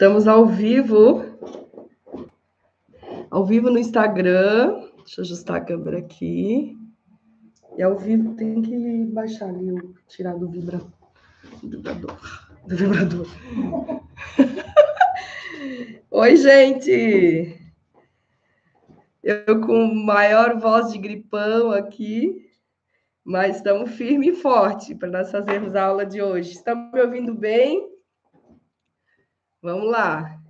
Estamos ao vivo. Ao vivo no Instagram. Deixa eu ajustar a câmera aqui. E ao vivo tem que baixar ali, tirar do, vibra, do vibrador. Do vibrador. Oi, gente! Eu com maior voz de gripão aqui, mas estamos firme e forte para nós fazermos a aula de hoje. Estão me ouvindo bem? Vamos lá.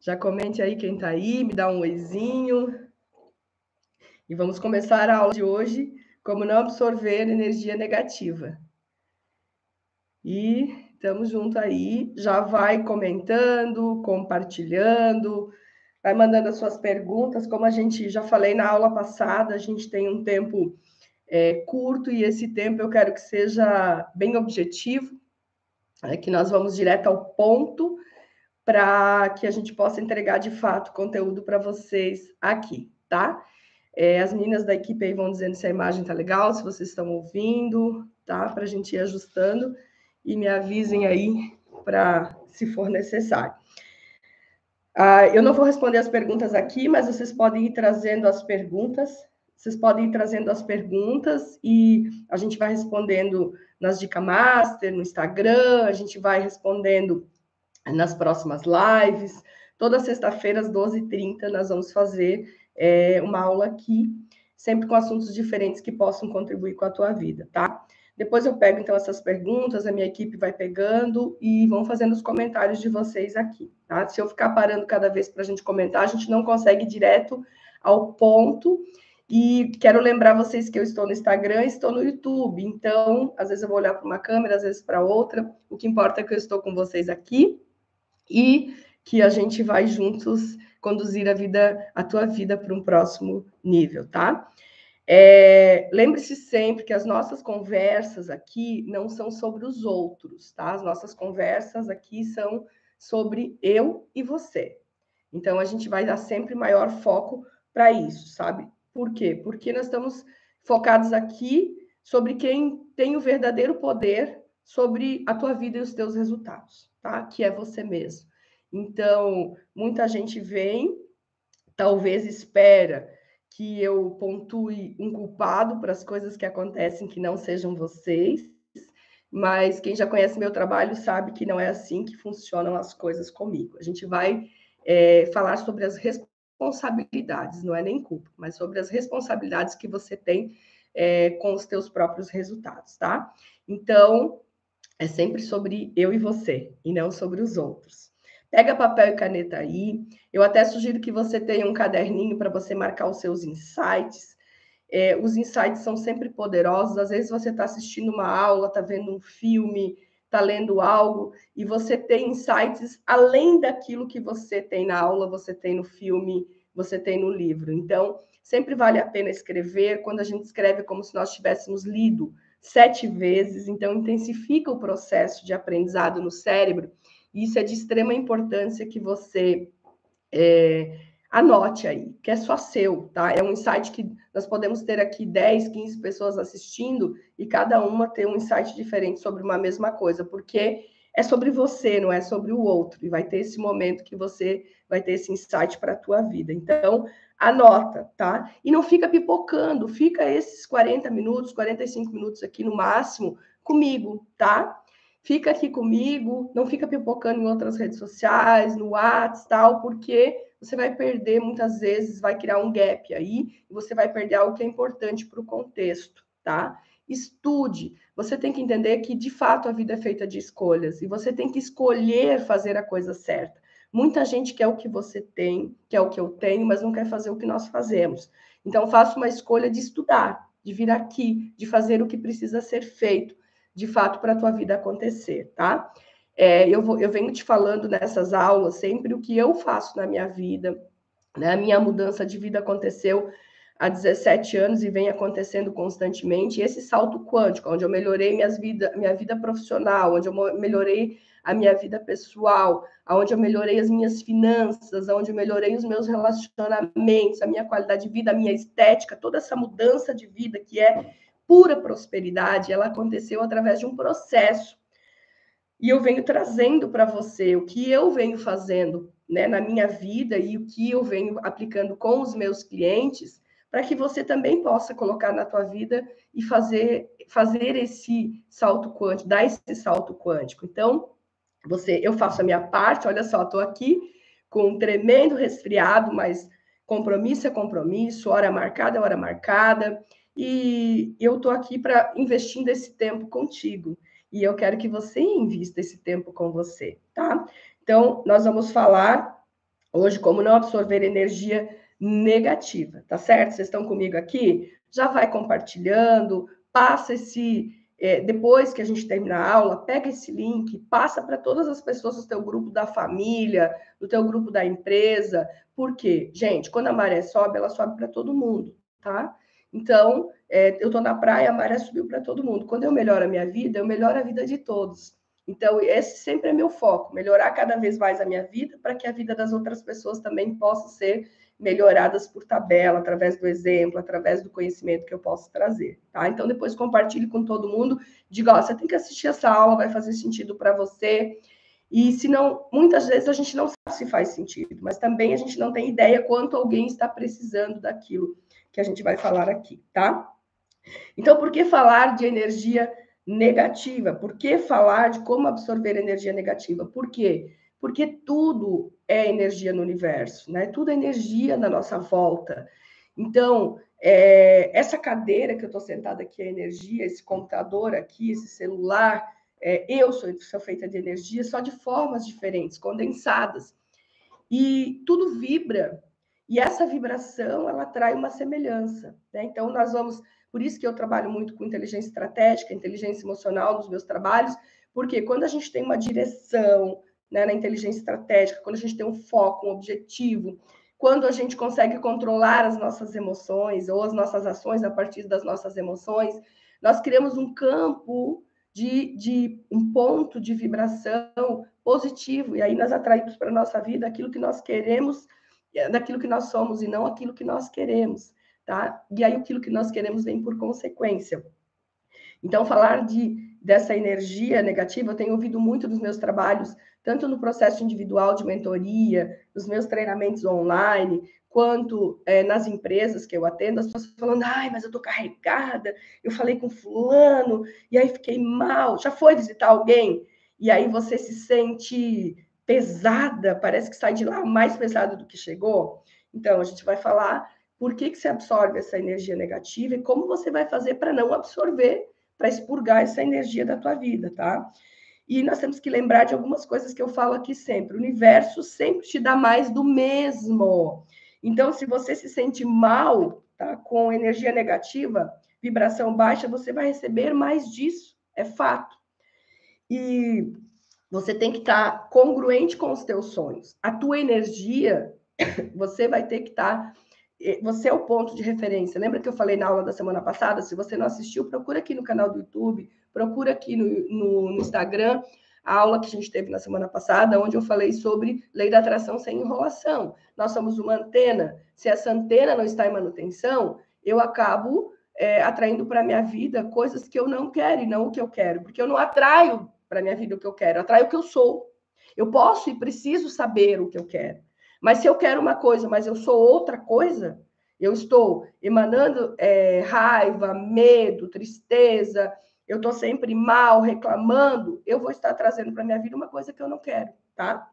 Já comente aí quem está aí, me dá um oizinho. E vamos começar a aula de hoje, como não absorver energia negativa. E estamos junto aí, já vai comentando, compartilhando, vai mandando as suas perguntas. Como a gente já falei na aula passada, a gente tem um tempo é, curto e esse tempo eu quero que seja bem objetivo, é, que nós vamos direto ao ponto para que a gente possa entregar de fato conteúdo para vocês aqui, tá? É, as meninas da equipe aí vão dizendo se a imagem tá legal, se vocês estão ouvindo, tá? Para a gente ir ajustando e me avisem aí para se for necessário. Ah, eu não vou responder as perguntas aqui, mas vocês podem ir trazendo as perguntas. Vocês podem ir trazendo as perguntas e a gente vai respondendo nas Dica Master, no Instagram, a gente vai respondendo nas próximas lives. Toda sexta-feira, às 12h30, nós vamos fazer é, uma aula aqui, sempre com assuntos diferentes que possam contribuir com a tua vida, tá? Depois eu pego, então, essas perguntas, a minha equipe vai pegando e vão fazendo os comentários de vocês aqui, tá? Se eu ficar parando cada vez para a gente comentar, a gente não consegue ir direto ao ponto. E quero lembrar vocês que eu estou no Instagram, estou no YouTube. Então, às vezes eu vou olhar para uma câmera, às vezes para outra. O que importa é que eu estou com vocês aqui e que a gente vai juntos conduzir a vida, a tua vida para um próximo nível, tá? É, Lembre-se sempre que as nossas conversas aqui não são sobre os outros, tá? As nossas conversas aqui são sobre eu e você. Então a gente vai dar sempre maior foco para isso, sabe? Por quê? Porque nós estamos focados aqui sobre quem tem o verdadeiro poder sobre a tua vida e os teus resultados, tá? Que é você mesmo. Então, muita gente vem, talvez espera que eu pontue um culpado para as coisas que acontecem que não sejam vocês, mas quem já conhece meu trabalho sabe que não é assim que funcionam as coisas comigo. A gente vai é, falar sobre as responsabilidades, não é nem culpa, mas sobre as responsabilidades que você tem é, com os teus próprios resultados, tá? Então, é sempre sobre eu e você, e não sobre os outros. Pega papel e caneta aí. Eu até sugiro que você tenha um caderninho para você marcar os seus insights. É, os insights são sempre poderosos. Às vezes você está assistindo uma aula, está vendo um filme, está lendo algo, e você tem insights além daquilo que você tem na aula, você tem no filme, você tem no livro. Então, sempre vale a pena escrever. Quando a gente escreve, é como se nós tivéssemos lido sete vezes, então intensifica o processo de aprendizado no cérebro. Isso é de extrema importância que você é, anote aí, que é só seu, tá? É um insight que nós podemos ter aqui 10, 15 pessoas assistindo e cada uma ter um insight diferente sobre uma mesma coisa, porque é sobre você, não é sobre o outro, e vai ter esse momento que você vai ter esse insight para a tua vida. Então, anota, tá? E não fica pipocando, fica esses 40 minutos, 45 minutos aqui no máximo comigo, tá? Fica aqui comigo, não fica pipocando em outras redes sociais, no WhatsApp, tal, porque você vai perder muitas vezes, vai criar um gap aí, e você vai perder algo que é importante para o contexto, tá? Estude. Você tem que entender que, de fato, a vida é feita de escolhas, e você tem que escolher fazer a coisa certa. Muita gente quer o que você tem, quer o que eu tenho, mas não quer fazer o que nós fazemos. Então, faça uma escolha de estudar, de vir aqui, de fazer o que precisa ser feito, de fato, para a tua vida acontecer, tá? É, eu, vou, eu venho te falando nessas aulas sempre o que eu faço na minha vida, né? A minha mudança de vida aconteceu há 17 anos e vem acontecendo constantemente. Esse salto quântico, onde eu melhorei minhas vida, minha vida profissional, onde eu melhorei a minha vida pessoal, aonde eu melhorei as minhas finanças, aonde eu melhorei os meus relacionamentos, a minha qualidade de vida, a minha estética, toda essa mudança de vida que é pura prosperidade, ela aconteceu através de um processo. e eu venho trazendo para você o que eu venho fazendo né, na minha vida e o que eu venho aplicando com os meus clientes, para que você também possa colocar na tua vida e fazer, fazer esse salto quântico, dar esse salto quântico. Então, você, eu faço a minha parte, olha só, estou aqui com um tremendo resfriado, mas compromisso é compromisso, hora marcada é hora marcada, e eu estou aqui para investindo esse tempo contigo. E eu quero que você invista esse tempo com você, tá? Então, nós vamos falar hoje como não absorver energia negativa, tá certo? Vocês estão comigo aqui? Já vai compartilhando, passa esse. É, depois que a gente terminar a aula, pega esse link, passa para todas as pessoas do teu grupo da família, do teu grupo da empresa. Por quê? Gente, quando a maré sobe, ela sobe para todo mundo, tá? Então, é, eu estou na praia, a maré subiu para todo mundo. Quando eu melhoro a minha vida, eu melhoro a vida de todos. Então, esse sempre é meu foco, melhorar cada vez mais a minha vida para que a vida das outras pessoas também possa ser melhoradas por tabela, através do exemplo, através do conhecimento que eu posso trazer, tá? Então, depois compartilhe com todo mundo, diga, ó, você tem que assistir essa aula, vai fazer sentido para você. E se não, muitas vezes a gente não sabe se faz sentido, mas também a gente não tem ideia quanto alguém está precisando daquilo que a gente vai falar aqui, tá? Então, por que falar de energia negativa? Por que falar de como absorver energia negativa? Por quê? Porque tudo é energia no universo, né? Tudo é energia na nossa volta. Então, é, essa cadeira que eu estou sentada aqui é energia, esse computador aqui, esse celular, é, eu sou, sou feita de energia, só de formas diferentes, condensadas. E tudo vibra, e essa vibração, ela traz uma semelhança. Né? Então, nós vamos... Por isso que eu trabalho muito com inteligência estratégica, inteligência emocional nos meus trabalhos, porque quando a gente tem uma direção, né, na inteligência estratégica, quando a gente tem um foco, um objetivo, quando a gente consegue controlar as nossas emoções ou as nossas ações a partir das nossas emoções, nós criamos um campo de, de um ponto de vibração positivo, e aí nós atraímos para a nossa vida aquilo que nós queremos, é, daquilo que nós somos, e não aquilo que nós queremos, tá? E aí aquilo que nós queremos vem por consequência. Então, falar de dessa energia negativa, eu tenho ouvido muito nos meus trabalhos, tanto no processo individual de mentoria, nos meus treinamentos online, quanto é, nas empresas que eu atendo, as pessoas falando, ai, mas eu tô carregada, eu falei com fulano, e aí fiquei mal. Já foi visitar alguém? E aí você se sente pesada, parece que sai de lá mais pesado do que chegou. Então, a gente vai falar por que, que você absorve essa energia negativa e como você vai fazer para não absorver para expurgar essa energia da tua vida, tá? E nós temos que lembrar de algumas coisas que eu falo aqui sempre. O universo sempre te dá mais do mesmo. Então, se você se sente mal, tá, com energia negativa, vibração baixa, você vai receber mais disso, é fato. E você tem que estar tá congruente com os teus sonhos. A tua energia, você vai ter que estar tá você é o ponto de referência. Lembra que eu falei na aula da semana passada? Se você não assistiu, procura aqui no canal do YouTube, procura aqui no, no, no Instagram a aula que a gente teve na semana passada, onde eu falei sobre lei da atração sem enrolação. Nós somos uma antena. Se essa antena não está em manutenção, eu acabo é, atraindo para a minha vida coisas que eu não quero e não o que eu quero, porque eu não atraio para a minha vida o que eu quero, eu atraio o que eu sou. Eu posso e preciso saber o que eu quero. Mas se eu quero uma coisa, mas eu sou outra coisa, eu estou emanando é, raiva, medo, tristeza, eu estou sempre mal, reclamando, eu vou estar trazendo para minha vida uma coisa que eu não quero, tá?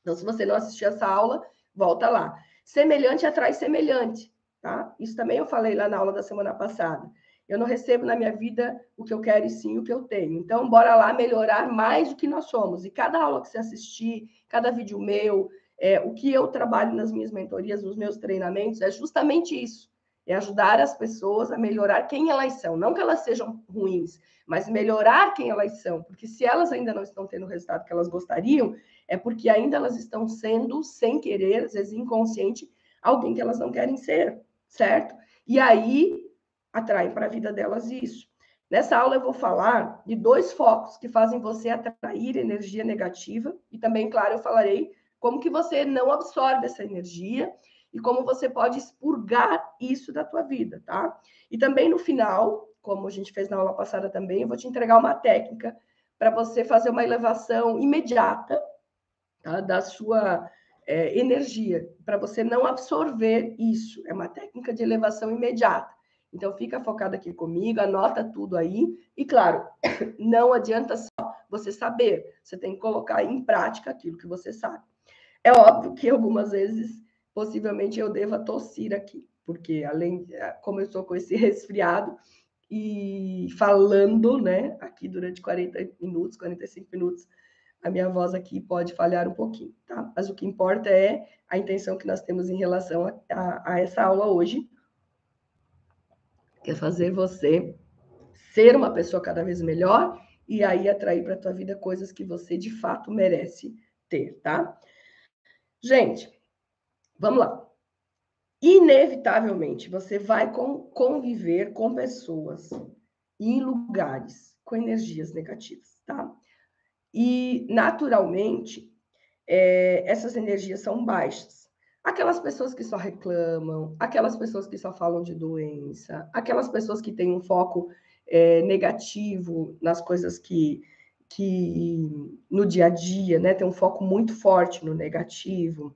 Então, se você não assistiu essa aula, volta lá. Semelhante atrai semelhante, tá? Isso também eu falei lá na aula da semana passada. Eu não recebo na minha vida o que eu quero e sim o que eu tenho. Então, bora lá melhorar mais do que nós somos. E cada aula que você assistir, cada vídeo meu, é, o que eu trabalho nas minhas mentorias, nos meus treinamentos, é justamente isso. É ajudar as pessoas a melhorar quem elas são. Não que elas sejam ruins, mas melhorar quem elas são. Porque se elas ainda não estão tendo o resultado que elas gostariam, é porque ainda elas estão sendo, sem querer, às vezes inconsciente, alguém que elas não querem ser, certo? E aí atraem para a vida delas isso. Nessa aula eu vou falar de dois focos que fazem você atrair energia negativa e também, claro, eu falarei como que você não absorve essa energia e como você pode expurgar isso da tua vida, tá? E também no final, como a gente fez na aula passada também, eu vou te entregar uma técnica para você fazer uma elevação imediata tá? da sua é, energia, para você não absorver isso. É uma técnica de elevação imediata. Então, fica focado aqui comigo, anota tudo aí. E, claro, não adianta só você saber, você tem que colocar em prática aquilo que você sabe. É óbvio que algumas vezes, possivelmente, eu deva tossir aqui, porque além, eu estou com esse resfriado e falando, né, aqui durante 40 minutos, 45 minutos, a minha voz aqui pode falhar um pouquinho, tá? Mas o que importa é a intenção que nós temos em relação a, a, a essa aula hoje, que é fazer você ser uma pessoa cada vez melhor e aí atrair para a tua vida coisas que você de fato merece ter, tá? Gente, vamos lá. Inevitavelmente, você vai conviver com pessoas em lugares com energias negativas, tá? E, naturalmente, é, essas energias são baixas. Aquelas pessoas que só reclamam, aquelas pessoas que só falam de doença, aquelas pessoas que têm um foco é, negativo nas coisas que, que no dia a dia, né, tem um foco muito forte no negativo.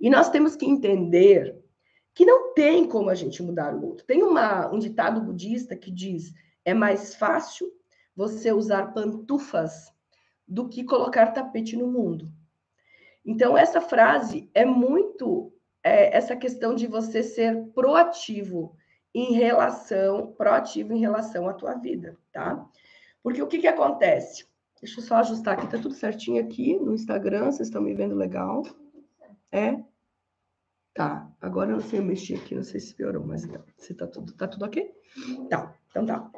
E nós temos que entender que não tem como a gente mudar o outro. Tem uma, um ditado budista que diz: é mais fácil você usar pantufas do que colocar tapete no mundo. Então, essa frase é muito é, essa questão de você ser proativo em relação, proativo em relação à tua vida, tá? Porque o que, que acontece? Deixa eu só ajustar aqui, tá tudo certinho aqui no Instagram, vocês estão me vendo legal? É? Tá, agora eu não sei mexer aqui, não sei se piorou, mas tá, se tá tudo, tá tudo ok? Tá, então tá.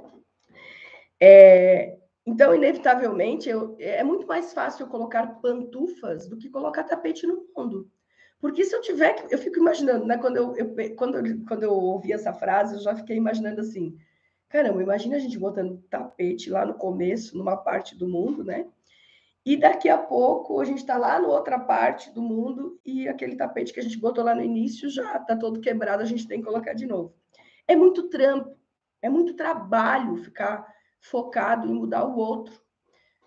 É, então, inevitavelmente, eu, é muito mais fácil eu colocar pantufas do que colocar tapete no mundo. Porque se eu tiver. Eu fico imaginando, né? Quando eu, eu, quando, quando eu ouvi essa frase, eu já fiquei imaginando assim: caramba, imagina a gente botando tapete lá no começo, numa parte do mundo, né? E daqui a pouco a gente está lá na outra parte do mundo e aquele tapete que a gente botou lá no início já está todo quebrado, a gente tem que colocar de novo. É muito trampo, é muito trabalho ficar focado em mudar o outro.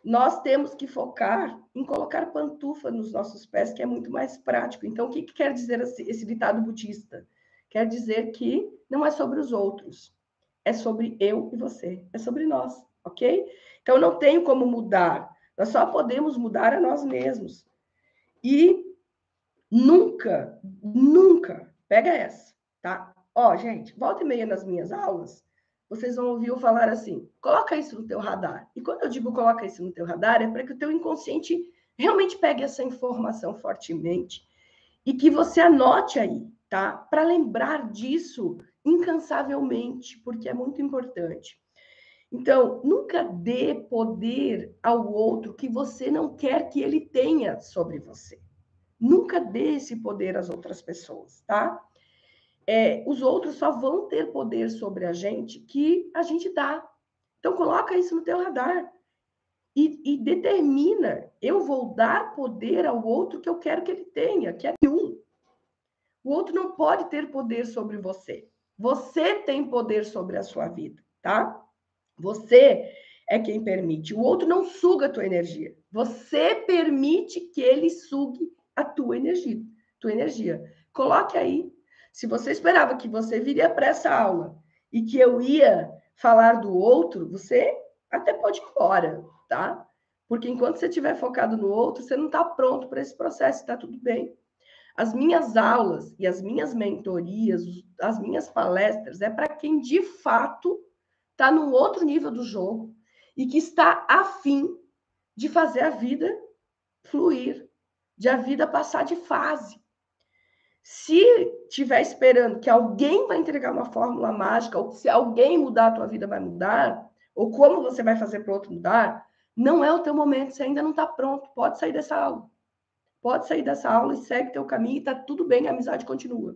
Nós temos que focar em colocar pantufa nos nossos pés, que é muito mais prático. Então, o que, que quer dizer esse ditado budista? Quer dizer que não é sobre os outros, é sobre eu e você, é sobre nós, ok? Então, não tenho como mudar, nós só podemos mudar a nós mesmos. E nunca, nunca, pega essa, tá? Ó, gente, volta e meia nas minhas aulas, vocês vão ouvir eu falar assim: coloca isso no teu radar. E quando eu digo coloca isso no teu radar, é para que o teu inconsciente realmente pegue essa informação fortemente e que você anote aí, tá? Para lembrar disso incansavelmente, porque é muito importante. Então, nunca dê poder ao outro que você não quer que ele tenha sobre você. Nunca dê esse poder às outras pessoas, tá? é, os outros só vão ter poder sobre a gente que a gente dá. Então, coloca isso no teu radar. E, e, determina, eu vou dar poder ao outro que eu quero que ele tenha, que é um. O outro não pode ter poder sobre você. Você tem poder sobre a sua vida, tá? Você é quem permite. O outro não suga a tua energia. Você permite que ele sugue a tua energia. Tua energia. Coloque aí se você esperava que você viria para essa aula e que eu ia falar do outro, você até pode ir embora, tá? Porque enquanto você estiver focado no outro, você não está pronto para esse processo, está tudo bem. As minhas aulas e as minhas mentorias, as minhas palestras, é para quem de fato está num outro nível do jogo e que está afim de fazer a vida fluir, de a vida passar de fase. Se tiver esperando que alguém vai entregar uma fórmula mágica, ou se alguém mudar a tua vida vai mudar, ou como você vai fazer para o outro mudar, não é o teu momento, você ainda não está pronto, pode sair dessa aula. Pode sair dessa aula e segue teu caminho e está tudo bem, a amizade continua.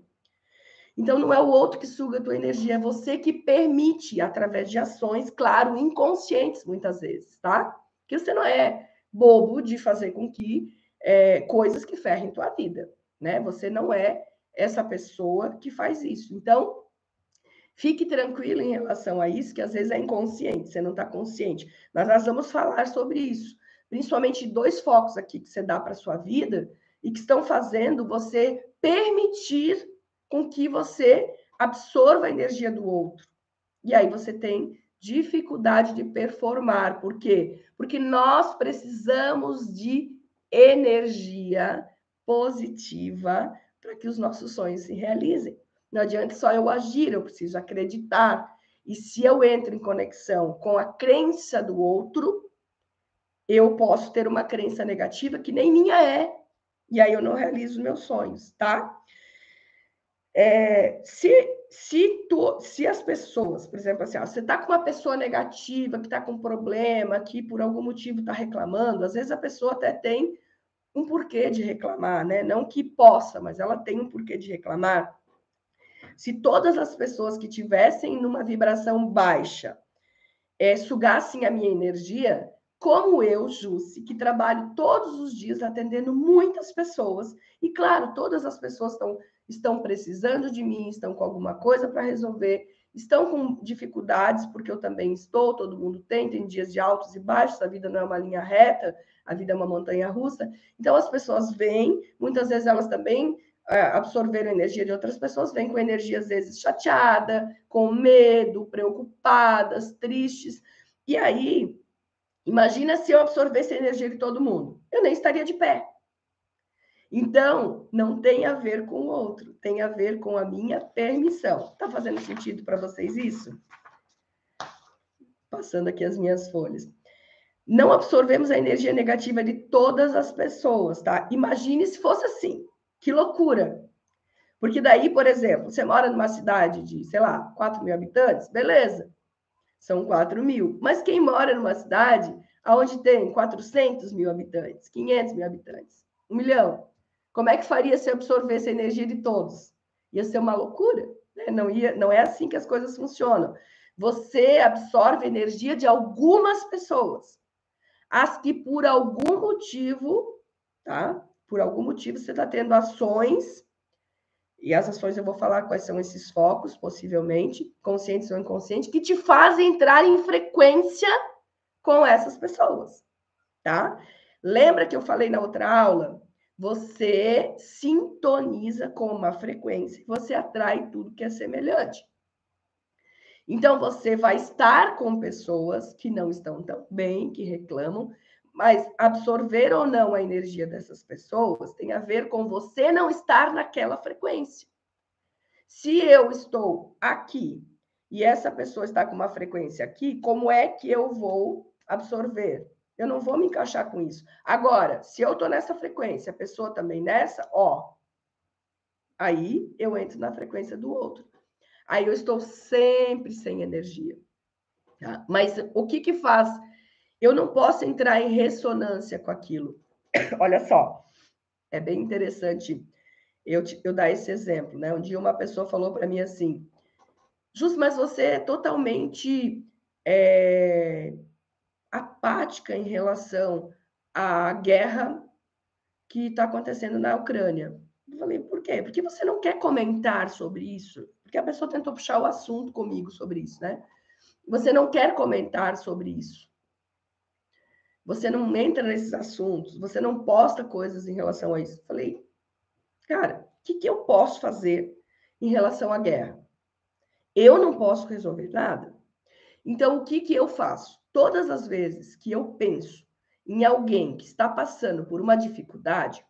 Então não é o outro que suga a tua energia, é você que permite através de ações, claro, inconscientes muitas vezes, tá? Que você não é bobo de fazer com que é, coisas que ferrem tua vida né? Você não é essa pessoa que faz isso. Então, Fique tranquilo em relação a isso, que às vezes é inconsciente, você não está consciente. Mas nós vamos falar sobre isso. Principalmente dois focos aqui que você dá para a sua vida e que estão fazendo você permitir com que você absorva a energia do outro. E aí você tem dificuldade de performar. Por quê? Porque nós precisamos de energia positiva para que os nossos sonhos se realizem. Não adianta só eu agir, eu preciso acreditar. E se eu entro em conexão com a crença do outro, eu posso ter uma crença negativa que nem minha é. E aí eu não realizo meus sonhos, tá? É, se, se, tu, se as pessoas, por exemplo, assim, ó, você está com uma pessoa negativa que está com problema, que por algum motivo está reclamando, às vezes a pessoa até tem um porquê de reclamar, né? Não que possa, mas ela tem um porquê de reclamar. Se todas as pessoas que tivessem numa vibração baixa é, sugassem a minha energia, como eu, Jussi, que trabalho todos os dias atendendo muitas pessoas, e claro, todas as pessoas estão, estão precisando de mim, estão com alguma coisa para resolver, estão com dificuldades, porque eu também estou, todo mundo tem, tem dias de altos e baixos, a vida não é uma linha reta, a vida é uma montanha russa. Então as pessoas vêm, muitas vezes elas também é, absorver a energia de outras pessoas, vêm com energia às vezes chateada, com medo, preocupadas, tristes. E aí, imagina se eu absorvesse a energia de todo mundo. Eu nem estaria de pé. Então, não tem a ver com o outro, tem a ver com a minha permissão. Tá fazendo sentido para vocês isso? Passando aqui as minhas folhas. Não absorvemos a energia negativa de todas as pessoas, tá? Imagine se fosse assim. Que loucura! Porque daí, por exemplo, você mora numa cidade de, sei lá, 4 mil habitantes, beleza, são 4 mil. Mas quem mora numa cidade onde tem 400 mil habitantes, 500 mil habitantes, um milhão, como é que faria se absorvesse a energia de todos? Ia ser uma loucura, né? não, ia, não é assim que as coisas funcionam. Você absorve energia de algumas pessoas, as que por algum motivo, tá? por algum motivo você está tendo ações, e as ações eu vou falar quais são esses focos, possivelmente, conscientes ou inconscientes, que te fazem entrar em frequência com essas pessoas, tá? Lembra que eu falei na outra aula? Você sintoniza com uma frequência, você atrai tudo que é semelhante. Então, você vai estar com pessoas que não estão tão bem, que reclamam, mas absorver ou não a energia dessas pessoas tem a ver com você não estar naquela frequência. Se eu estou aqui e essa pessoa está com uma frequência aqui, como é que eu vou absorver? Eu não vou me encaixar com isso. Agora, se eu estou nessa frequência, a pessoa também nessa, ó, aí eu entro na frequência do outro. Aí eu estou sempre sem energia. Tá? Mas o que que faz eu não posso entrar em ressonância com aquilo. Olha só, é bem interessante eu, eu dar esse exemplo, né? Um dia uma pessoa falou para mim assim, Justo, mas você é totalmente é, apática em relação à guerra que está acontecendo na Ucrânia. Eu falei, por quê? Porque você não quer comentar sobre isso. Porque a pessoa tentou puxar o assunto comigo sobre isso, né? Você não quer comentar sobre isso você não entra nesses assuntos, você não posta coisas em relação a isso. Falei, cara, o que, que eu posso fazer em relação à guerra? Eu não posso resolver nada. Então, o que, que eu faço? Todas as vezes que eu penso em alguém que está passando por uma dificuldade,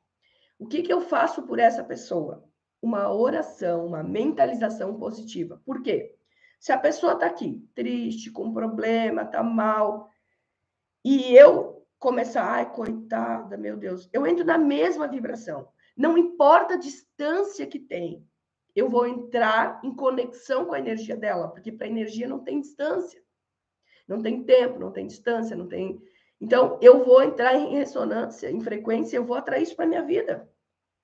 o que, que eu faço por essa pessoa? Uma oração, uma mentalização positiva. Por quê? Se a pessoa está aqui, triste, com problema, está mal, e eu começar, ai, coitada, meu Deus, eu entro na mesma vibração. Não importa a distância que tem, eu vou entrar em conexão com a energia dela, porque para a energia não tem distância, não tem tempo, não tem distância, não tem. Então, eu vou entrar em ressonância, em frequência, eu vou atrair isso para minha vida.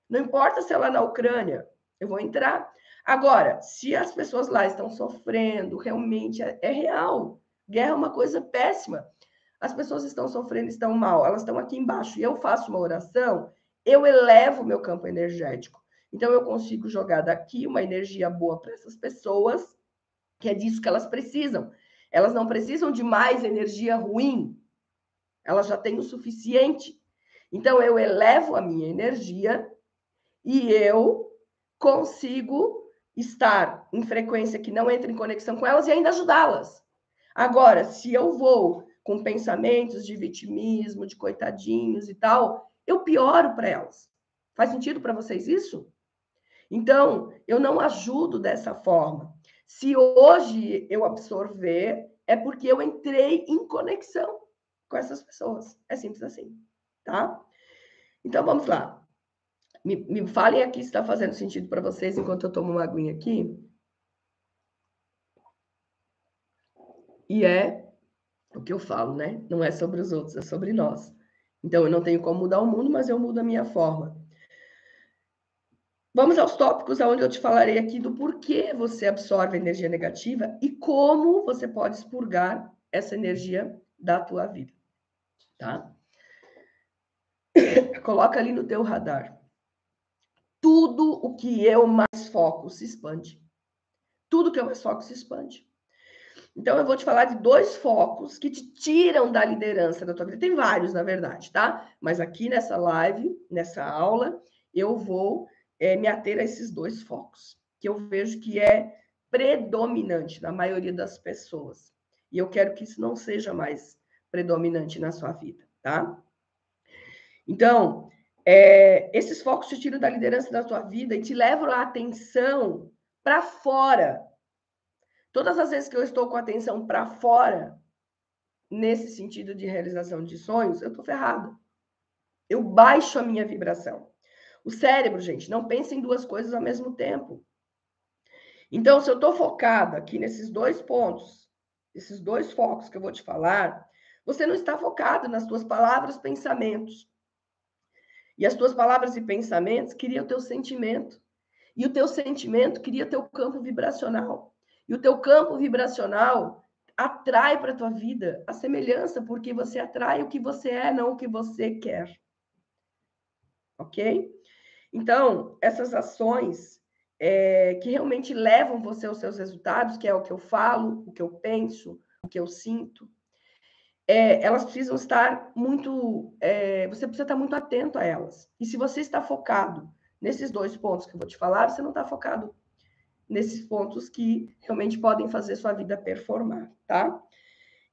Não importa se é na Ucrânia, eu vou entrar. Agora, se as pessoas lá estão sofrendo, realmente é, é real. Guerra é uma coisa péssima as pessoas estão sofrendo, estão mal, elas estão aqui embaixo, e eu faço uma oração, eu elevo o meu campo energético. Então, eu consigo jogar daqui uma energia boa para essas pessoas, que é disso que elas precisam. Elas não precisam de mais energia ruim. Elas já têm o suficiente. Então eu elevo a minha energia e eu consigo estar em frequência que não entra em conexão com elas e ainda ajudá-las. Agora, se eu vou com pensamentos de vitimismo, de coitadinhos e tal, eu pioro para elas. Faz sentido para vocês isso? Então, eu não ajudo dessa forma. Se hoje eu absorver, é porque eu entrei em conexão com essas pessoas. É simples assim, tá? Então, vamos lá. Me, me falem aqui se está fazendo sentido para vocês enquanto eu tomo uma aguinha aqui. E é o que eu falo, né? Não é sobre os outros, é sobre nós. Então, eu não tenho como mudar o mundo, mas eu mudo a minha forma. Vamos aos tópicos onde eu te falarei aqui do porquê você absorve energia negativa e como você pode expurgar essa energia da tua vida, tá? Coloca ali no teu radar. Tudo o que eu mais foco se expande. Tudo que eu mais foco se expande. Então, eu vou te falar de dois focos que te tiram da liderança da tua vida. Tem vários, na verdade, tá? Mas aqui nessa live, nessa aula, eu vou é, me ater a esses dois focos, que eu vejo que é predominante na maioria das pessoas. E eu quero que isso não seja mais predominante na sua vida, tá? Então, é, esses focos te tiram da liderança da tua vida e te levam a atenção para fora Todas as vezes que eu estou com a atenção para fora, nesse sentido de realização de sonhos, eu estou ferrada. Eu baixo a minha vibração. O cérebro, gente, não pensa em duas coisas ao mesmo tempo. Então, se eu estou focada aqui nesses dois pontos, esses dois focos que eu vou te falar, você não está focado nas tuas palavras, pensamentos. E as tuas palavras e pensamentos criam o teu sentimento. E o teu sentimento cria teu campo vibracional. E o teu campo vibracional atrai para a tua vida a semelhança, porque você atrai o que você é, não o que você quer. Ok? Então, essas ações é, que realmente levam você aos seus resultados, que é o que eu falo, o que eu penso, o que eu sinto, é, elas precisam estar muito. É, você precisa estar muito atento a elas. E se você está focado nesses dois pontos que eu vou te falar, você não está focado nesses pontos que realmente podem fazer sua vida performar, tá?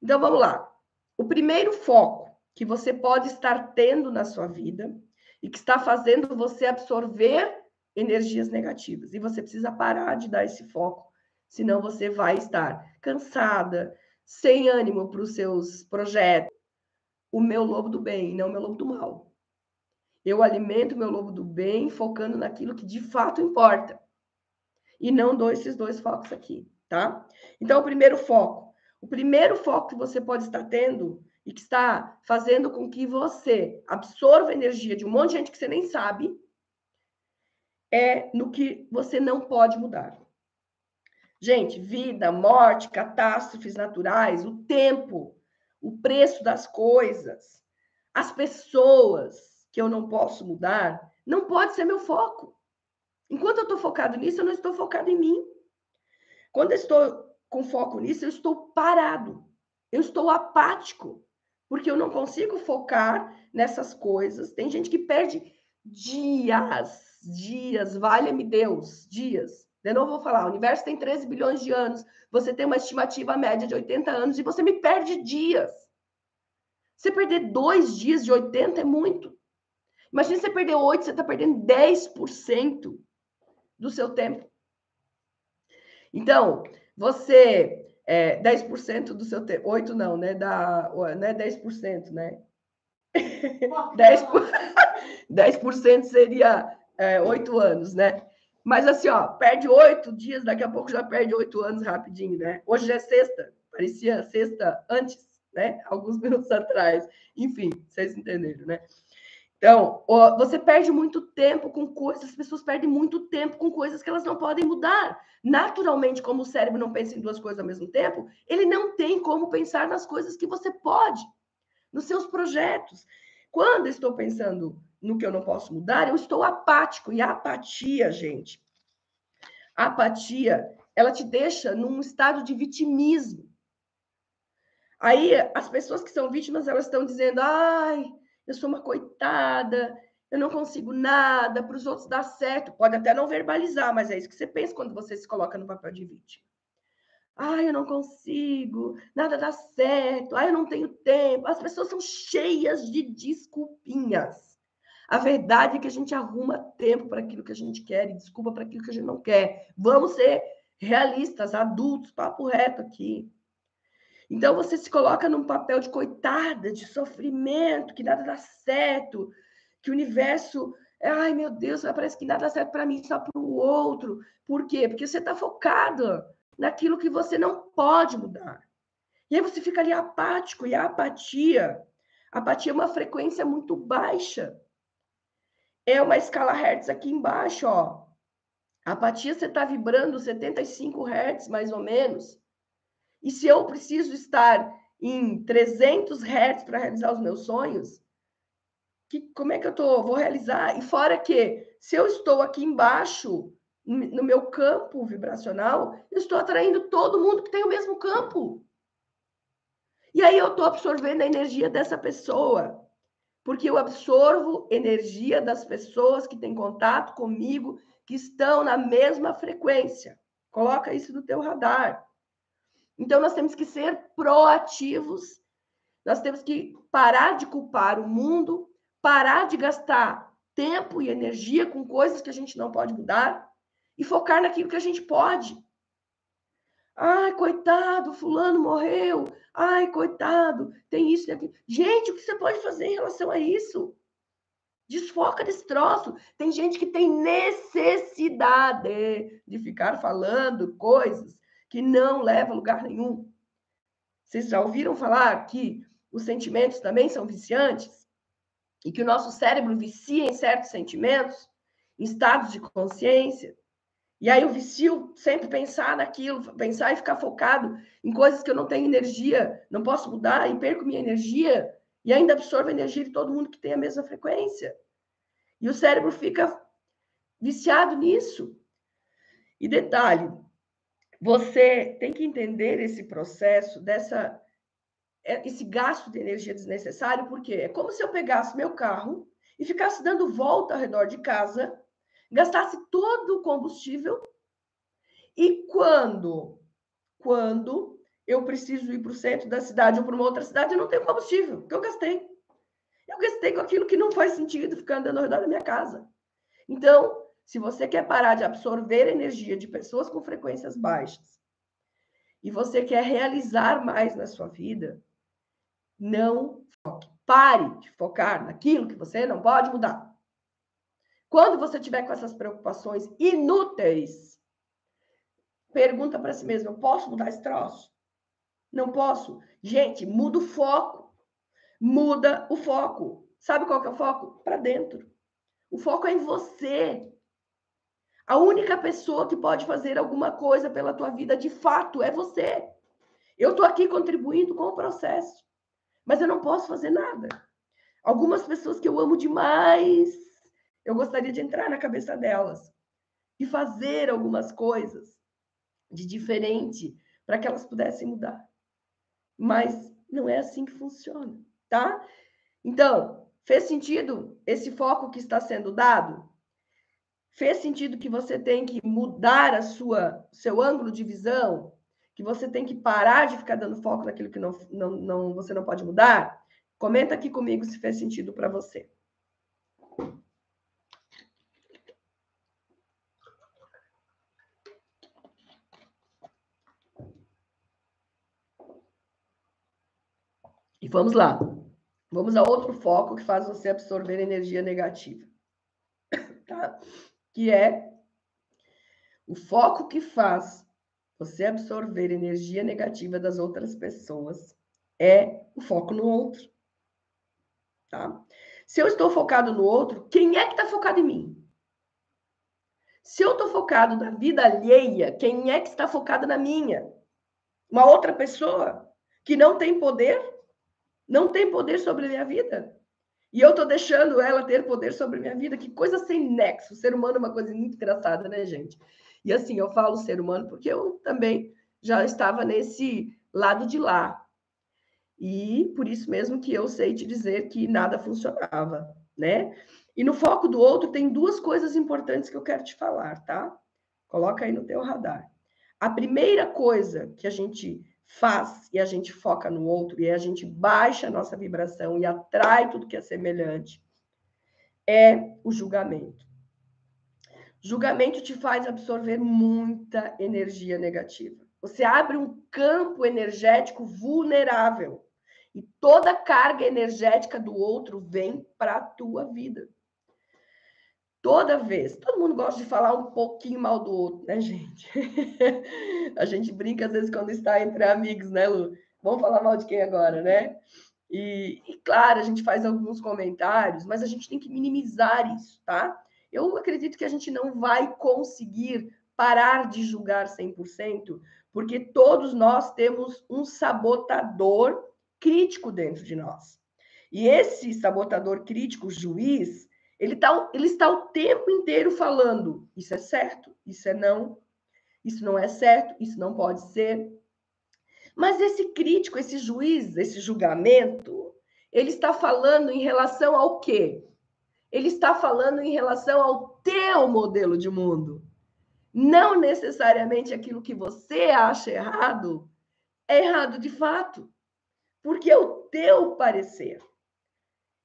Então vamos lá. O primeiro foco que você pode estar tendo na sua vida e que está fazendo você absorver energias negativas. E você precisa parar de dar esse foco, senão você vai estar cansada, sem ânimo para os seus projetos. O meu lobo do bem, não o meu lobo do mal. Eu alimento o meu lobo do bem focando naquilo que de fato importa e não dou esses dois focos aqui, tá? Então, o primeiro foco. O primeiro foco que você pode estar tendo e que está fazendo com que você absorva energia de um monte de gente que você nem sabe é no que você não pode mudar. Gente, vida, morte, catástrofes naturais, o tempo, o preço das coisas, as pessoas que eu não posso mudar, não pode ser meu foco. Enquanto eu estou focado nisso, eu não estou focado em mim. Quando eu estou com foco nisso, eu estou parado. Eu estou apático, porque eu não consigo focar nessas coisas. Tem gente que perde dias, dias, valha-me Deus, dias. De novo vou falar, o universo tem 13 bilhões de anos, você tem uma estimativa média de 80 anos e você me perde dias. Você perder dois dias de 80 é muito. Imagina você perder oito, você está perdendo 10% do seu tempo. Então, você é, 10% do seu tempo, 8 não, né? Da, né 10%, né? 10%, por, 10% seria é, 8 anos, né? Mas assim, ó, perde oito dias, daqui a pouco já perde oito anos rapidinho, né? Hoje já é sexta, parecia sexta antes, né? Alguns minutos atrás. Enfim, vocês entenderam, né? Então, você perde muito tempo com coisas, as pessoas perdem muito tempo com coisas que elas não podem mudar. Naturalmente, como o cérebro não pensa em duas coisas ao mesmo tempo, ele não tem como pensar nas coisas que você pode, nos seus projetos. Quando estou pensando no que eu não posso mudar, eu estou apático. E a apatia, gente, a apatia, ela te deixa num estado de vitimismo. Aí as pessoas que são vítimas, elas estão dizendo: "Ai, eu sou uma coitada, eu não consigo nada, para os outros dar certo". Pode até não verbalizar, mas é isso que você pensa quando você se coloca no papel de vítima. Ai, eu não consigo, nada dá certo, ai, eu não tenho tempo. As pessoas são cheias de desculpinhas. A verdade é que a gente arruma tempo para aquilo que a gente quer e desculpa para aquilo que a gente não quer. Vamos ser realistas, adultos, papo reto aqui. Então você se coloca num papel de coitada, de sofrimento, que nada dá certo, que o universo, ai meu Deus, parece que nada dá certo para mim, só para o outro. Por quê? Porque você está focado naquilo que você não pode mudar. E aí você fica ali apático, e a apatia, a apatia é uma frequência muito baixa. É uma escala Hertz aqui embaixo, ó. A apatia você está vibrando 75 Hz, mais ou menos. E se eu preciso estar em 300 Hz para realizar os meus sonhos, que, como é que eu tô, vou realizar? E fora que, se eu estou aqui embaixo, no meu campo vibracional, eu estou atraindo todo mundo que tem o mesmo campo. E aí eu estou absorvendo a energia dessa pessoa, porque eu absorvo energia das pessoas que têm contato comigo, que estão na mesma frequência. Coloca isso no teu radar. Então nós temos que ser proativos. Nós temos que parar de culpar o mundo, parar de gastar tempo e energia com coisas que a gente não pode mudar e focar naquilo que a gente pode. Ai, coitado, fulano morreu. Ai, coitado, tem isso e aquilo. Gente, o que você pode fazer em relação a isso? Desfoca desse troço. Tem gente que tem necessidade de ficar falando coisas que não levam a lugar nenhum. Vocês já ouviram falar que os sentimentos também são viciantes? E que o nosso cérebro vicia em certos sentimentos, em estados de consciência? E aí o vicio sempre pensar naquilo, pensar e ficar focado em coisas que eu não tenho energia, não posso mudar e perco minha energia e ainda absorvo a energia de todo mundo que tem a mesma frequência. E o cérebro fica viciado nisso. E detalhe, você tem que entender esse processo dessa é, esse gasto de energia desnecessário, porque é como se eu pegasse meu carro e ficasse dando volta ao redor de casa, gastasse todo o combustível e quando quando eu preciso ir para o centro da cidade ou para uma outra cidade, eu não tenho combustível, que eu gastei. Eu gastei com aquilo que não faz sentido ficar andando ao redor da minha casa. Então, se você quer parar de absorver energia de pessoas com frequências baixas e você quer realizar mais na sua vida, não foque. Pare de focar naquilo que você não pode mudar. Quando você tiver com essas preocupações inúteis, pergunta para si mesmo: eu posso mudar esse troço? Não posso. Gente, muda o foco muda o foco. Sabe qual que é o foco? Para dentro. O foco é em você. A única pessoa que pode fazer alguma coisa pela tua vida de fato é você. Eu estou aqui contribuindo com o processo, mas eu não posso fazer nada. Algumas pessoas que eu amo demais, eu gostaria de entrar na cabeça delas e fazer algumas coisas de diferente para que elas pudessem mudar. Mas não é assim que funciona tá? Então, fez sentido esse foco que está sendo dado? Fez sentido que você tem que mudar a sua seu ângulo de visão? Que você tem que parar de ficar dando foco naquilo que não, não, não você não pode mudar? Comenta aqui comigo se fez sentido para você. E vamos lá. Vamos a outro foco que faz você absorver energia negativa. Tá? Que é o foco que faz você absorver energia negativa das outras pessoas é o foco no outro. Tá? Se eu estou focado no outro, quem é que está focado em mim? Se eu estou focado na vida alheia, quem é que está focado na minha? Uma outra pessoa que não tem poder não tem poder sobre a minha vida. E eu estou deixando ela ter poder sobre minha vida. Que coisa sem nexo. O ser humano é uma coisa muito engraçada, né, gente? E assim, eu falo ser humano porque eu também já estava nesse lado de lá. E por isso mesmo que eu sei te dizer que nada funcionava, né? E no foco do outro tem duas coisas importantes que eu quero te falar, tá? Coloca aí no teu radar. A primeira coisa que a gente faz e a gente foca no outro e a gente baixa a nossa vibração e atrai tudo que é semelhante é o julgamento. Julgamento te faz absorver muita energia negativa. Você abre um campo energético vulnerável e toda a carga energética do outro vem para a tua vida. Toda vez. Todo mundo gosta de falar um pouquinho mal do outro, né, gente? a gente brinca às vezes quando está entre amigos, né, Lu? Vamos falar mal de quem agora, né? E, e, claro, a gente faz alguns comentários, mas a gente tem que minimizar isso, tá? Eu acredito que a gente não vai conseguir parar de julgar 100%, porque todos nós temos um sabotador crítico dentro de nós. E esse sabotador crítico, juiz, ele, tá, ele está o tempo inteiro falando: isso é certo, isso é não, isso não é certo, isso não pode ser. Mas esse crítico, esse juiz, esse julgamento, ele está falando em relação ao quê? Ele está falando em relação ao teu modelo de mundo. Não necessariamente aquilo que você acha errado é errado de fato porque é o teu parecer.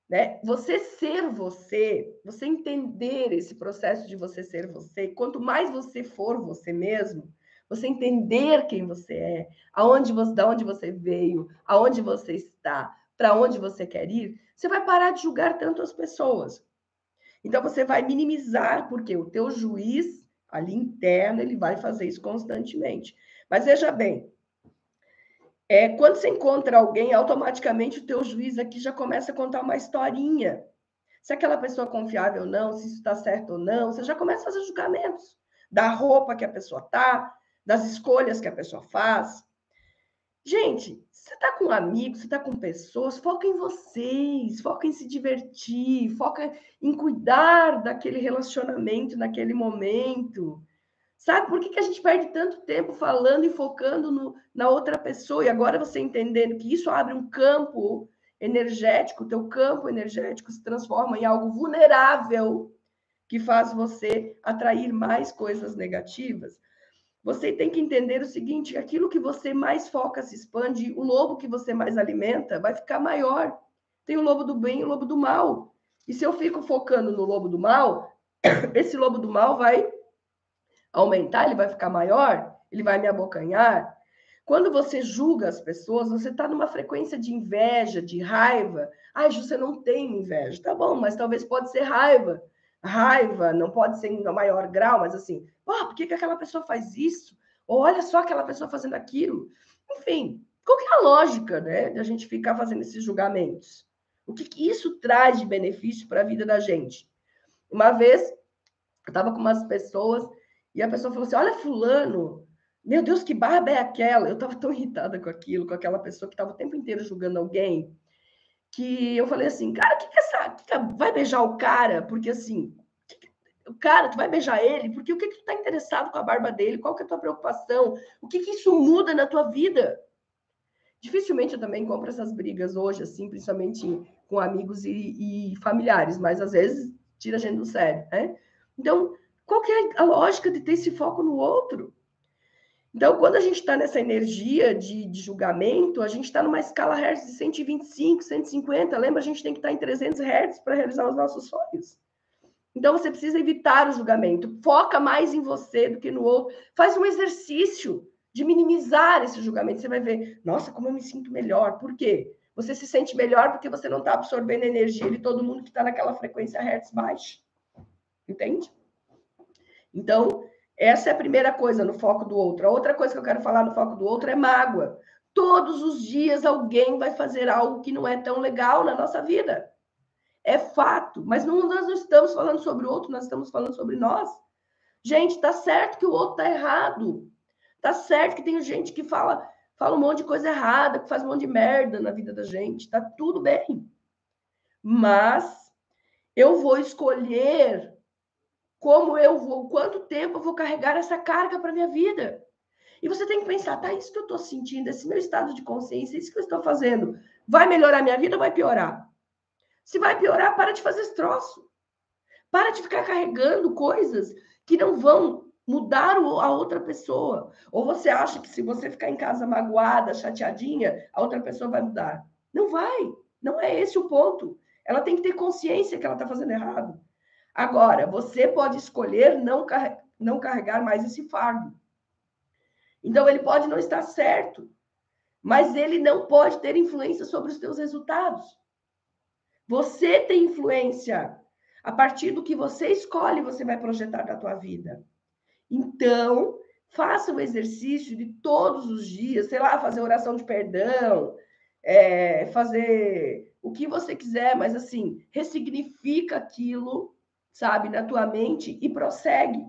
Né? Você ser você, você entender esse processo de você ser você, quanto mais você for você mesmo, você entender quem você é, aonde você, da onde você veio, aonde você está, para onde você quer ir, você vai parar de julgar tanto as pessoas. Então você vai minimizar, porque o teu juiz ali interno, ele vai fazer isso constantemente. Mas veja bem, é, quando você encontra alguém, automaticamente o teu juiz aqui já começa a contar uma historinha. Se aquela pessoa é confiável ou não, se isso está certo ou não, você já começa a fazer julgamentos da roupa que a pessoa tá, das escolhas que a pessoa faz. Gente, você está com amigos, você está com pessoas, foca em vocês, foca em se divertir, foca em cuidar daquele relacionamento naquele momento. Sabe por que, que a gente perde tanto tempo falando e focando no, na outra pessoa? E agora você entendendo que isso abre um campo energético, teu campo energético se transforma em algo vulnerável que faz você atrair mais coisas negativas. Você tem que entender o seguinte: aquilo que você mais foca se expande, o lobo que você mais alimenta vai ficar maior. Tem o lobo do bem e o lobo do mal. E se eu fico focando no lobo do mal, esse lobo do mal vai aumentar, ele vai ficar maior, ele vai me abocanhar. Quando você julga as pessoas, você está numa frequência de inveja, de raiva. Ai, você não tem inveja. Tá bom, mas talvez pode ser raiva. Raiva não pode ser em maior grau, mas assim, oh, por que, que aquela pessoa faz isso? Ou olha só aquela pessoa fazendo aquilo. Enfim, qual que é a lógica né, de a gente ficar fazendo esses julgamentos? O que, que isso traz de benefício para a vida da gente? Uma vez, eu estava com umas pessoas e a pessoa falou assim: Olha, Fulano, meu Deus, que barba é aquela? Eu estava tão irritada com aquilo, com aquela pessoa que estava o tempo inteiro julgando alguém, que eu falei assim: Cara, que, que essa. Que que vai beijar o cara? Porque assim. o cara, tu vai beijar ele, porque o que, que tu tá interessado com a barba dele? Qual que é a tua preocupação? O que, que isso muda na tua vida? Dificilmente eu também compro essas brigas hoje, assim, principalmente com amigos e, e familiares, mas às vezes tira a gente do sério, né? Então, qual que é a lógica de ter esse foco no outro? Então, quando a gente está nessa energia de, de, julgamento, a gente está numa escala Hertz de 125, 150. Lembra, a gente tem que estar tá em 300 Hertz para realizar os nossos sonhos. Então, você precisa evitar o julgamento. Foca mais em você do que no outro. Faz um exercício de minimizar esse julgamento. Você vai ver, nossa, como eu me sinto melhor. Por quê? Você se sente melhor porque você não está absorvendo a energia de todo mundo que está naquela frequência Hertz baixa. Entende? Então, essa é a primeira coisa no foco do outro. A outra coisa que eu quero falar no foco do outro é mágoa. Todos os dias alguém vai fazer algo que não é tão legal na nossa vida. É fato, mas não, nós não estamos falando sobre o outro, nós estamos falando sobre nós. Gente, tá certo que o outro tá errado. Tá certo que tem gente que fala, fala um monte de coisa errada, que faz um monte de merda na vida da gente. Tá tudo bem. Mas eu vou escolher como eu vou, quanto tempo eu vou carregar essa carga para minha vida. E você tem que pensar, tá, isso que eu estou sentindo, esse meu estado de consciência, isso que eu estou fazendo, vai melhorar minha vida ou vai piorar? Se vai piorar, para de fazer esse troço. Para de ficar carregando coisas que não vão mudar a outra pessoa. Ou você acha que se você ficar em casa magoada, chateadinha, a outra pessoa vai mudar? Não vai. Não é esse o ponto. Ela tem que ter consciência que ela está fazendo errado. Agora, você pode escolher não, car não carregar mais esse fardo. Então, ele pode não estar certo, mas ele não pode ter influência sobre os teus resultados. Você tem influência. A partir do que você escolhe, você vai projetar na tua vida. Então, faça o exercício de todos os dias, sei lá, fazer oração de perdão, é, fazer o que você quiser, mas assim, ressignifica aquilo, sabe, na tua mente e prossegue.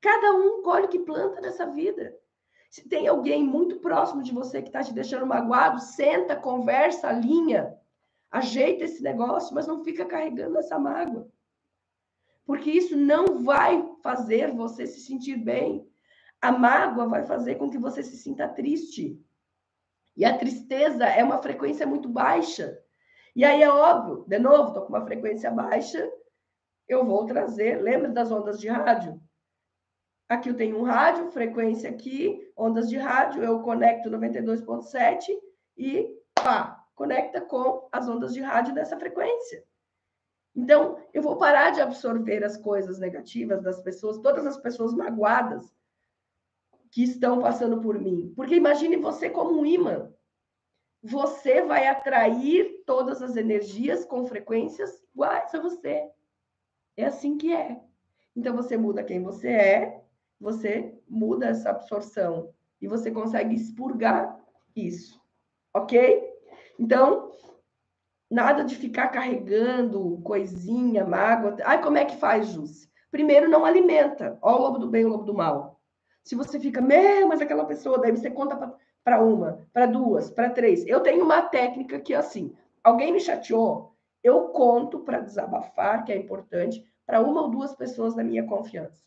Cada um colhe o que planta nessa vida. Se tem alguém muito próximo de você que está te deixando magoado, senta, conversa, alinha, ajeita esse negócio, mas não fica carregando essa mágoa porque isso não vai fazer você se sentir bem. A mágoa vai fazer com que você se sinta triste. E a tristeza é uma frequência muito baixa. E aí é óbvio, de novo, estou com uma frequência baixa, eu vou trazer. Lembra das ondas de rádio? Aqui eu tenho um rádio, frequência aqui, ondas de rádio, eu conecto 92.7 e pá, conecta com as ondas de rádio dessa frequência. Então, eu vou parar de absorver as coisas negativas das pessoas, todas as pessoas magoadas que estão passando por mim. Porque imagine você como um imã. Você vai atrair todas as energias com frequências iguais a você. É assim que é. Então, você muda quem você é, você muda essa absorção e você consegue expurgar isso. Ok? Então, Nada de ficar carregando coisinha, mágoa. Ai, como é que faz, Jússi? Primeiro, não alimenta. Ó, o lobo do bem, o lobo do mal. Se você fica, meu, mas aquela pessoa, daí você conta para uma, para duas, para três. Eu tenho uma técnica que é assim: alguém me chateou, eu conto para desabafar, que é importante, para uma ou duas pessoas da minha confiança.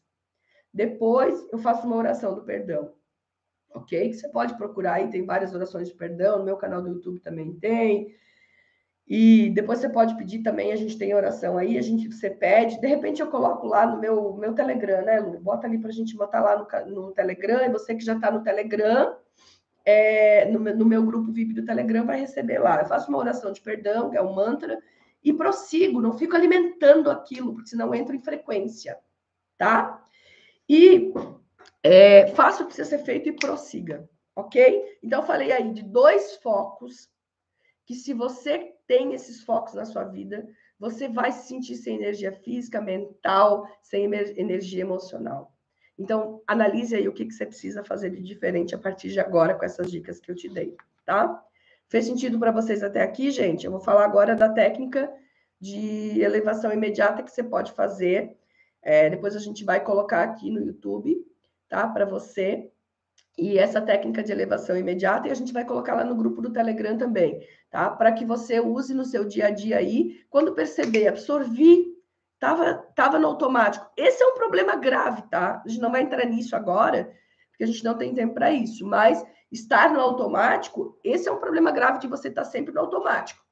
Depois, eu faço uma oração do perdão. Ok? Você pode procurar aí, tem várias orações de perdão, no meu canal do YouTube também tem. E depois você pode pedir também, a gente tem oração aí, a gente você pede, de repente eu coloco lá no meu, meu Telegram, né, Lu? Bota ali para a gente botar lá no, no Telegram, e você que já está no Telegram, é, no, no, meu grupo VIP do Telegram, vai receber lá. Eu faço uma oração de perdão, que é um mantra, e prossigo, não fico alimentando aquilo, porque senão entra em frequência, tá? E é, faça o que precisa ser feito e prossiga, ok? Então, falei aí de dois focos que se você tem esses focos na sua vida, você vai se sentir sem energia física, mental, sem energia emocional. Então, analise aí o que, que você precisa fazer de diferente a partir de agora com essas dicas que eu te dei, tá? Fez sentido para vocês até aqui, gente? Eu vou falar agora da técnica de elevação imediata que você pode fazer. É, depois a gente vai colocar aqui no YouTube, tá? Para você e essa técnica de elevação imediata, e a gente vai colocar lá no grupo do Telegram também, tá? Para que você use no seu dia a dia aí, quando perceber, absorvi, tava, tava no automático. Esse é um problema grave, tá? A gente não vai entrar nisso agora, porque a gente não tem tempo para isso, mas estar no automático, esse é um problema grave de você estar sempre no automático.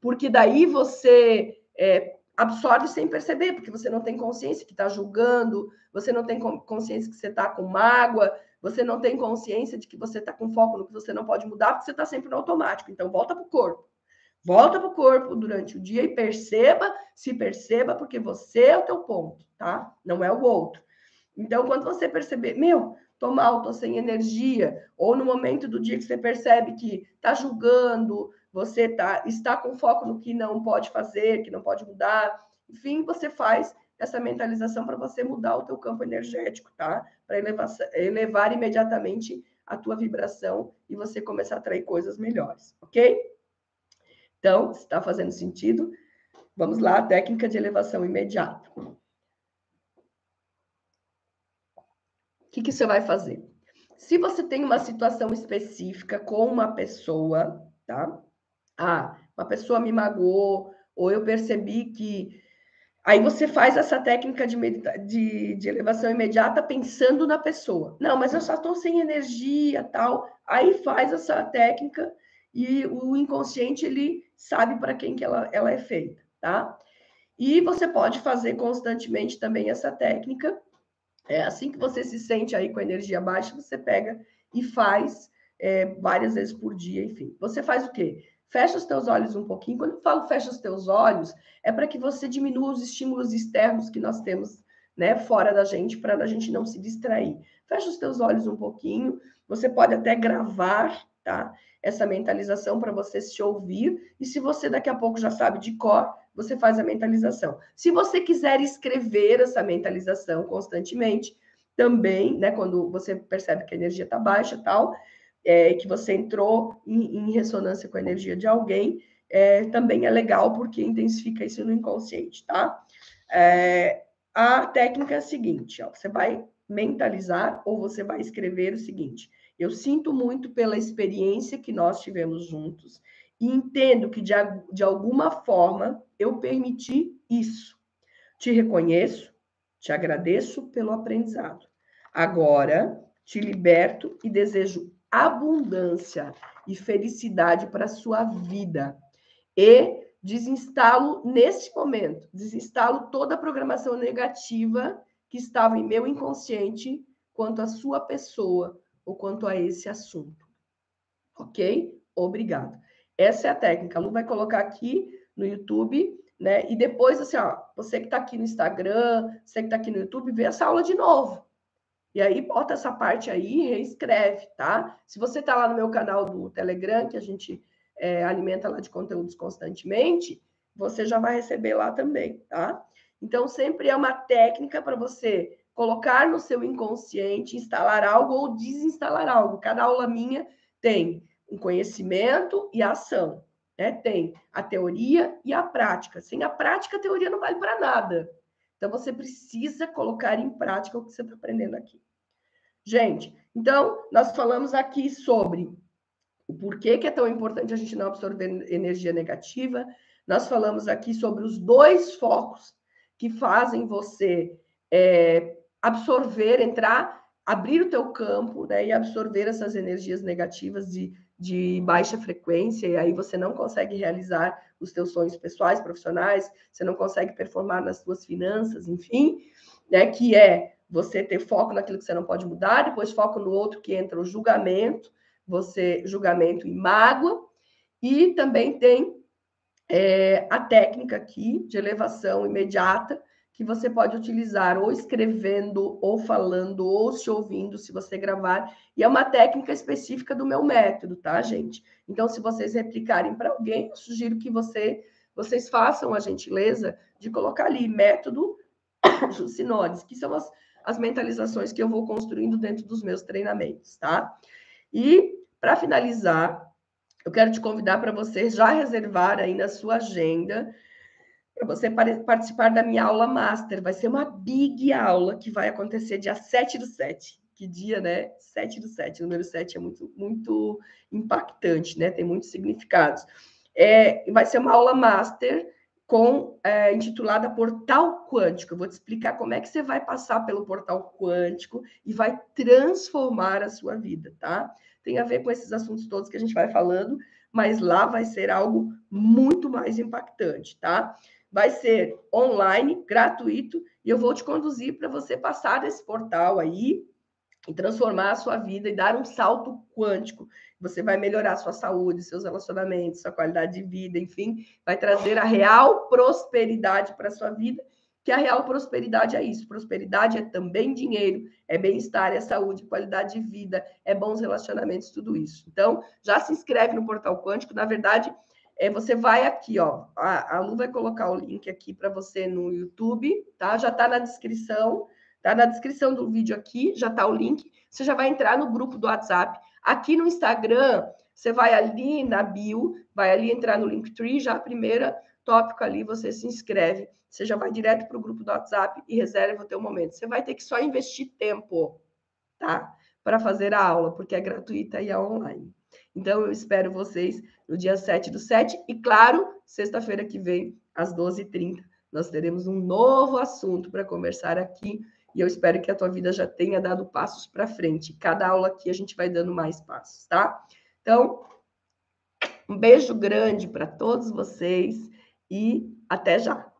Porque daí você é, absorve sem perceber, porque você não tem consciência que está julgando, você não tem consciência que você está com mágoa, você não tem consciência de que você está com foco no que você não pode mudar, porque você está sempre no automático. Então, volta para o corpo. Volta para o corpo durante o dia e perceba, se perceba, porque você é o teu ponto, tá? Não é o outro. Então, quando você perceber, meu, tô mal, tô sem energia, ou no momento do dia que você percebe que tá julgando, você tá, está com foco no que não pode fazer, que não pode mudar, enfim, você faz essa mentalização para você mudar o teu campo energético, tá? Para elevar, elevar imediatamente a tua vibração e você começar a atrair coisas melhores, ok? Então, está fazendo sentido, vamos lá, técnica de elevação imediata. Que, que você vai fazer? Se você tem uma situação específica com uma pessoa, tá? Ah, uma pessoa me magoou, ou eu percebi que Aí você faz essa técnica de, medita de, de elevação imediata pensando na pessoa. Não, mas eu só estou sem energia, tal. Aí faz essa técnica e o inconsciente ele sabe para quem que ela, ela é feita, tá? E você pode fazer constantemente também essa técnica. É assim que você se sente aí com a energia baixa, você pega e faz é, várias vezes por dia, enfim. Você faz o quê? Fecha os teus olhos um pouquinho. Quando eu falo fecha os teus olhos, é para que você diminua os estímulos externos que nós temos, né, fora da gente, para a gente não se distrair. Fecha os teus olhos um pouquinho. Você pode até gravar, tá? Essa mentalização para você se ouvir. E se você daqui a pouco já sabe de cor, você faz a mentalização. Se você quiser escrever essa mentalização constantemente, também, né, quando você percebe que a energia está baixa, tal, é, que você entrou em, em, ressonância com a energia de alguém, é, também é legal porque intensifica isso no inconsciente, tá? É, a técnica é a seguinte, ó, você vai mentalizar ou você vai escrever o seguinte: eu sinto muito pela experiência que nós tivemos juntos e entendo que de, de alguma forma eu permiti isso. Te reconheço, te agradeço pelo aprendizado. Agora te liberto e desejo abundância e felicidade para a sua vida. E desinstalo neste momento, desinstalo toda a programação negativa que estava em meu inconsciente quanto à sua pessoa ou quanto a esse assunto. Ok? Obrigado. Essa é a técnica. A Lu vai colocar aqui no YouTube, né? E depois, assim, ó, você que está aqui no Instagram, você que está aqui no YouTube, vê essa aula de novo. E aí bota essa parte aí e reescreve, tá? Se você está lá no meu canal do Telegram, que a gente é, alimenta lá de conteúdos constantemente, você já vai receber lá também, tá? Então, sempre é uma técnica para você colocar no seu inconsciente, instalar algo ou desinstalar algo. Cada aula minha tem um conhecimento e a ação. Né? Tem a teoria e a prática. Sem a prática, a teoria não vale para nada. Então, você precisa colocar em prática o que você está aprendendo aqui. Gente, então, nós falamos aqui sobre o porquê que é tão importante a gente não absorver energia negativa. Nós falamos aqui sobre os dois focos que fazem você é, absorver, entrar, abrir o teu campo né, e absorver essas energias negativas de, de baixa frequência, e aí você não consegue realizar os teus sonhos pessoais, profissionais, você não consegue performar nas suas finanças, enfim, né, que é você ter foco naquilo que você não pode mudar, depois foco no outro que entra o julgamento, você julgamento e mágoa, e também tem é, a técnica aqui de elevação imediata que você pode utilizar ou escrevendo, ou falando, ou se ouvindo, se você gravar. E é uma técnica específica do meu método, tá, gente? Então, se vocês replicarem para alguém, eu sugiro que você, vocês façam a gentileza de colocar ali método Jucinodes, que são as as mentalizações que eu vou construindo dentro dos meus treinamentos, tá? E, para finalizar, eu quero te convidar para você já reservar aí na sua agenda para você participar da minha aula master. Vai ser uma big aula que vai acontecer dia 7 do 7. Que dia, né? 7 do 7. O número 7 é muito, muito impactante, né? Tem muitos significados. É, vai ser uma aula master com é, intitulada Portal Quântico. Eu vou te explicar como é que você vai passar pelo portal quântico e vai transformar a sua vida, tá? Tem a ver com esses assuntos todos que a gente vai falando, mas lá vai ser algo muito mais impactante, tá? Vai ser online, gratuito, e eu vou te conduzir para você passar desse portal aí e transformar a sua vida e dar um salto quântico. Você vai melhorar sua saúde, seus relacionamentos, sua qualidade de vida, enfim, vai trazer a real prosperidade para a sua vida, que a real prosperidade é isso. Prosperidade é também dinheiro, é bem-estar, é saúde, qualidade de vida, é bons relacionamentos, tudo isso. Então, já se inscreve no Portal Quântico. Na verdade, é, você vai aqui, ó. A, a Lu vai colocar o link aqui para você no YouTube, tá? Já está na descrição. Tá na descrição do vídeo aqui, já tá o link. Você já vai entrar no grupo do WhatsApp. Aqui no Instagram, você vai ali na bio, vai ali entrar no Linktree, já a primeira tópico ali, você se inscreve. Você já vai direto para o grupo do WhatsApp e reserva o teu momento. Você vai ter que só investir tempo, tá? Para fazer a aula, porque é gratuita e é online. Então, eu espero vocês no dia 7 do 7 e, claro, sexta-feira que vem, às 12h30, nós teremos um novo assunto para conversar aqui e eu espero que a tua vida já tenha dado passos para frente. Cada aula aqui a gente vai dando mais passos, tá? Então, um beijo grande para todos vocês e até já.